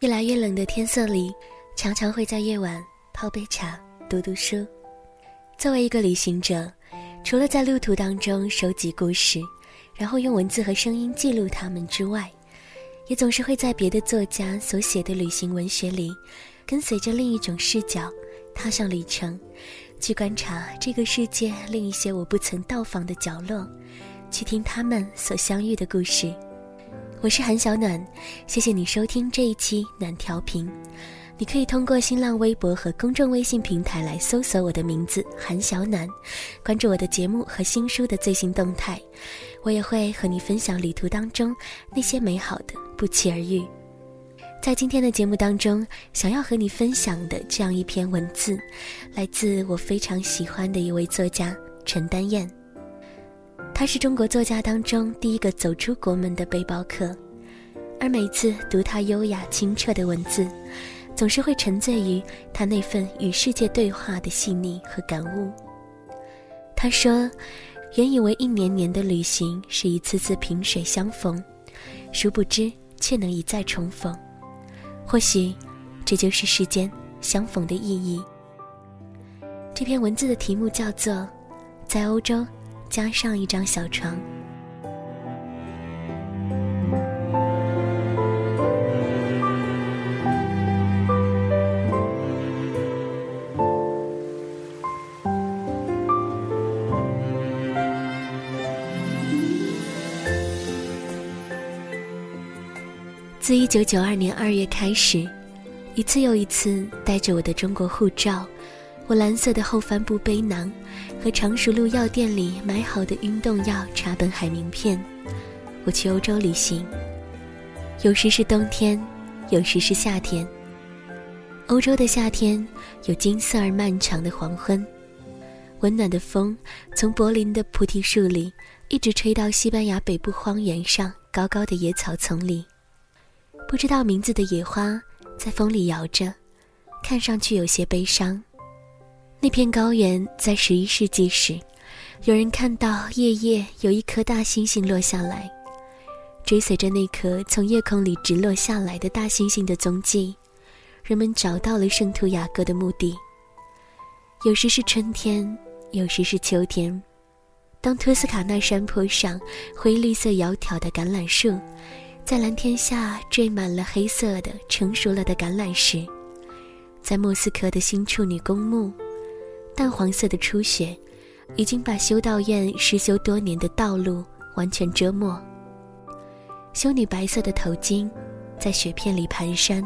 越来越冷的天色里，常常会在夜晚泡杯茶、读读书。作为一个旅行者，除了在路途当中收集故事，然后用文字和声音记录它们之外，也总是会在别的作家所写的旅行文学里，跟随着另一种视角，踏上旅程，去观察这个世界另一些我不曾到访的角落，去听他们所相遇的故事。我是韩小暖，谢谢你收听这一期暖调频。你可以通过新浪微博和公众微信平台来搜索我的名字韩小暖，关注我的节目和新书的最新动态。我也会和你分享旅途当中那些美好的不期而遇。在今天的节目当中，想要和你分享的这样一篇文字，来自我非常喜欢的一位作家陈丹燕。他是中国作家当中第一个走出国门的背包客，而每次读他优雅清澈的文字，总是会沉醉于他那份与世界对话的细腻和感悟。他说：“原以为一年年的旅行是一次次萍水相逢，殊不知却能一再重逢。或许，这就是世间相逢的意义。”这篇文字的题目叫做《在欧洲》。加上一张小床。自一九九二年二月开始，一次又一次带着我的中国护照。我蓝色的后帆布背囊，和常熟路药店里买好的运动药、茶本海名片，我去欧洲旅行。有时是冬天，有时是夏天。欧洲的夏天有金色而漫长的黄昏，温暖的风从柏林的菩提树里一直吹到西班牙北部荒原上高高的野草丛里，不知道名字的野花在风里摇着，看上去有些悲伤。那片高原在十一世纪时，有人看到夜夜有一颗大星星落下来，追随着那颗从夜空里直落下来的大星星的踪迹，人们找到了圣图雅各的墓地。有时是春天，有时是秋天，当托斯卡纳山坡上灰绿色窈窕的橄榄树，在蓝天下缀满了黑色的成熟了的橄榄石，在莫斯科的新处女公墓。淡黄色的初雪，已经把修道院失修多年的道路完全遮没。修女白色的头巾，在雪片里蹒跚。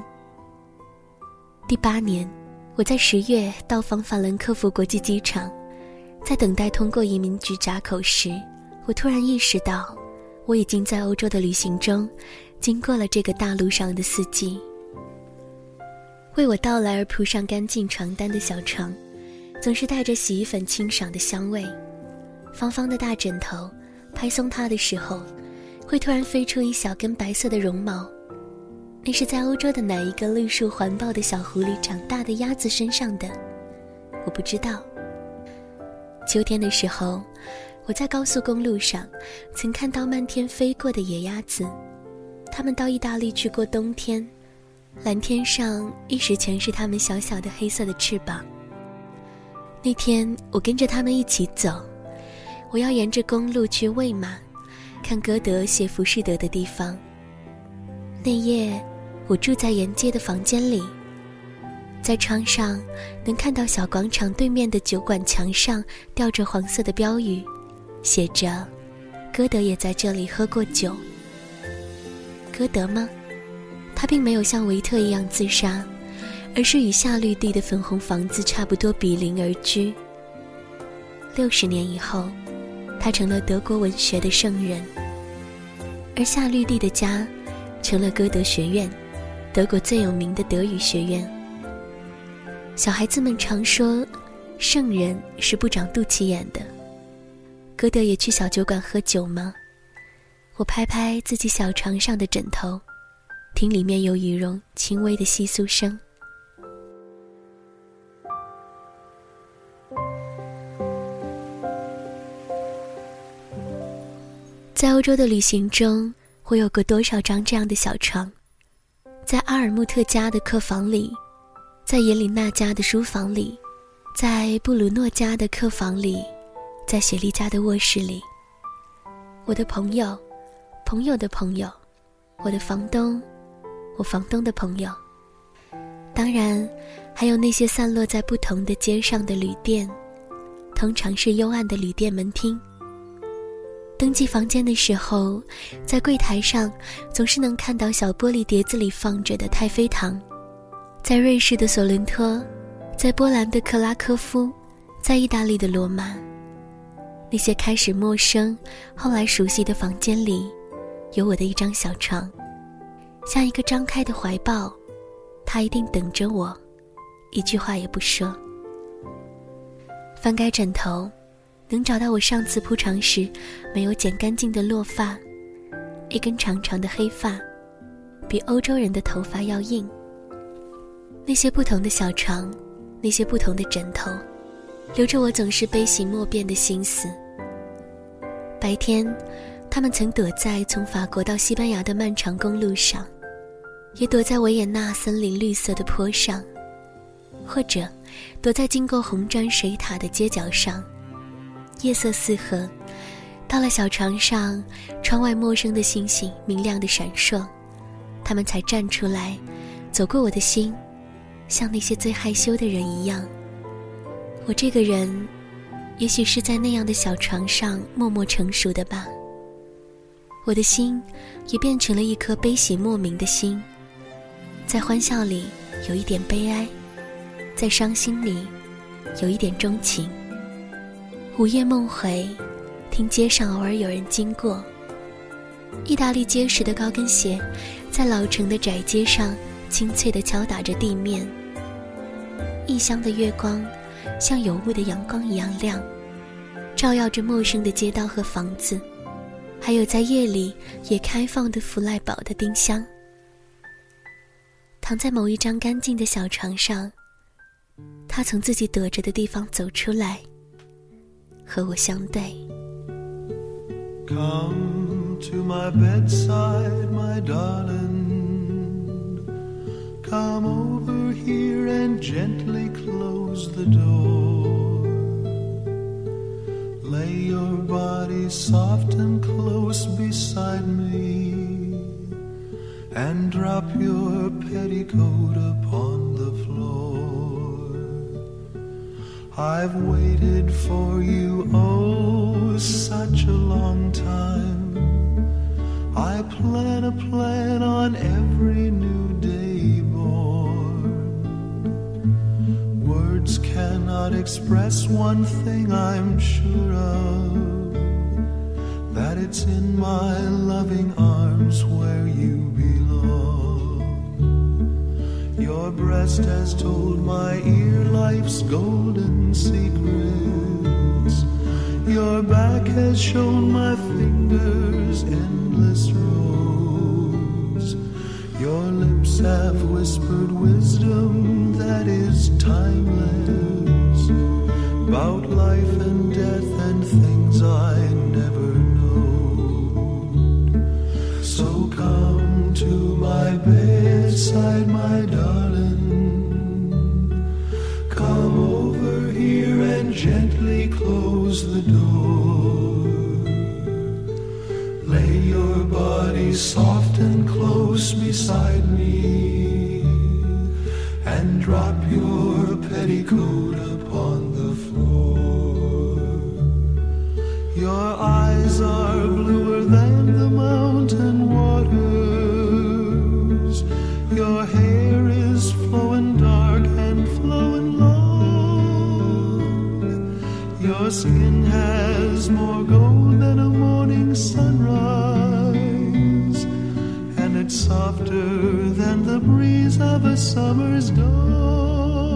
第八年，我在十月到访法兰克福国际机场，在等待通过移民局闸口时，我突然意识到，我已经在欧洲的旅行中，经过了这个大陆上的四季。为我到来而铺上干净床单的小床。总是带着洗衣粉清爽的香味，方方的大枕头，拍松它的时候，会突然飞出一小根白色的绒毛。那是在欧洲的哪一个绿树环抱的小湖里长大的鸭子身上的？我不知道。秋天的时候，我在高速公路上，曾看到漫天飞过的野鸭子，它们到意大利去过冬天，蓝天上一时全是它们小小的黑色的翅膀。那天我跟着他们一起走，我要沿着公路去喂马，看歌德写《浮士德》的地方。那夜，我住在沿街的房间里，在窗上能看到小广场对面的酒馆墙上吊着黄色的标语，写着：“歌德也在这里喝过酒。”歌德吗？他并没有像维特一样自杀。而是与夏绿蒂的粉红房子差不多比邻而居。六十年以后，他成了德国文学的圣人，而夏绿蒂的家成了歌德学院，德国最有名的德语学院。小孩子们常说，圣人是不长肚脐眼的。歌德也去小酒馆喝酒吗？我拍拍自己小床上的枕头，听里面有羽绒轻微的窸窣声。在欧洲的旅行中，我有过多少张这样的小床？在阿尔穆特家的客房里，在耶琳娜家的书房里，在布鲁诺家的客房里，在雪莉家的卧室里。我的朋友，朋友的朋友，我的房东，我房东的朋友。当然，还有那些散落在不同的街上的旅店，通常是幽暗的旅店门厅。登记房间的时候，在柜台上总是能看到小玻璃碟子里放着的太妃糖，在瑞士的索伦托，在波兰的克拉科夫，在意大利的罗马，那些开始陌生，后来熟悉的房间里，有我的一张小床，像一个张开的怀抱，他一定等着我，一句话也不说。翻盖枕头。能找到我上次铺床时没有剪干净的落发，一根长长的黑发，比欧洲人的头发要硬。那些不同的小床，那些不同的枕头，留着我总是悲喜莫辨的心思。白天，他们曾躲在从法国到西班牙的漫长公路上，也躲在维也纳森林绿色的坡上，或者躲在经过红砖水塔的街角上。夜色四合，到了小床上，窗外陌生的星星明亮的闪烁，他们才站出来，走过我的心，像那些最害羞的人一样。我这个人，也许是在那样的小床上默默成熟的吧。我的心，也变成了一颗悲喜莫名的心，在欢笑里有一点悲哀，在伤心里有一点钟情。午夜梦回，听街上偶尔有人经过。意大利结实的高跟鞋，在老城的窄街上清脆地敲打着地面。异乡的月光，像有雾的阳光一样亮，照耀着陌生的街道和房子，还有在夜里也开放的弗赖堡的丁香。躺在某一张干净的小床上，他从自己躲着的地方走出来。和我相对。Come to my bedside, my darling. Come over here and gently close the door. Lay your body soft and close beside me, and drop your petticoat upon the I've waited for you, oh, such a long time. I plan a plan on every new day born. Words cannot express one thing I'm sure of that it's in my loving arms where you your breast has told my ear life's golden secrets. Your back has shown my fingers endless roads. Your lips have whispered wisdom that is timeless about life and death and things I my darling. Come over here and gently close the door. Lay your body soft and close beside me, and drop your petticoat upon the floor. Your eyes are bluer sunrise, and it's softer than the breeze of a summer's dawn.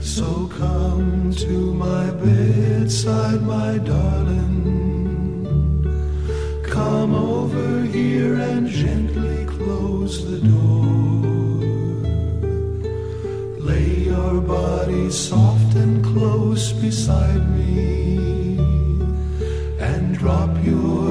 So come to my bedside, my darling. Come over here and gently close the door. Lay your body soft and close beside me drop you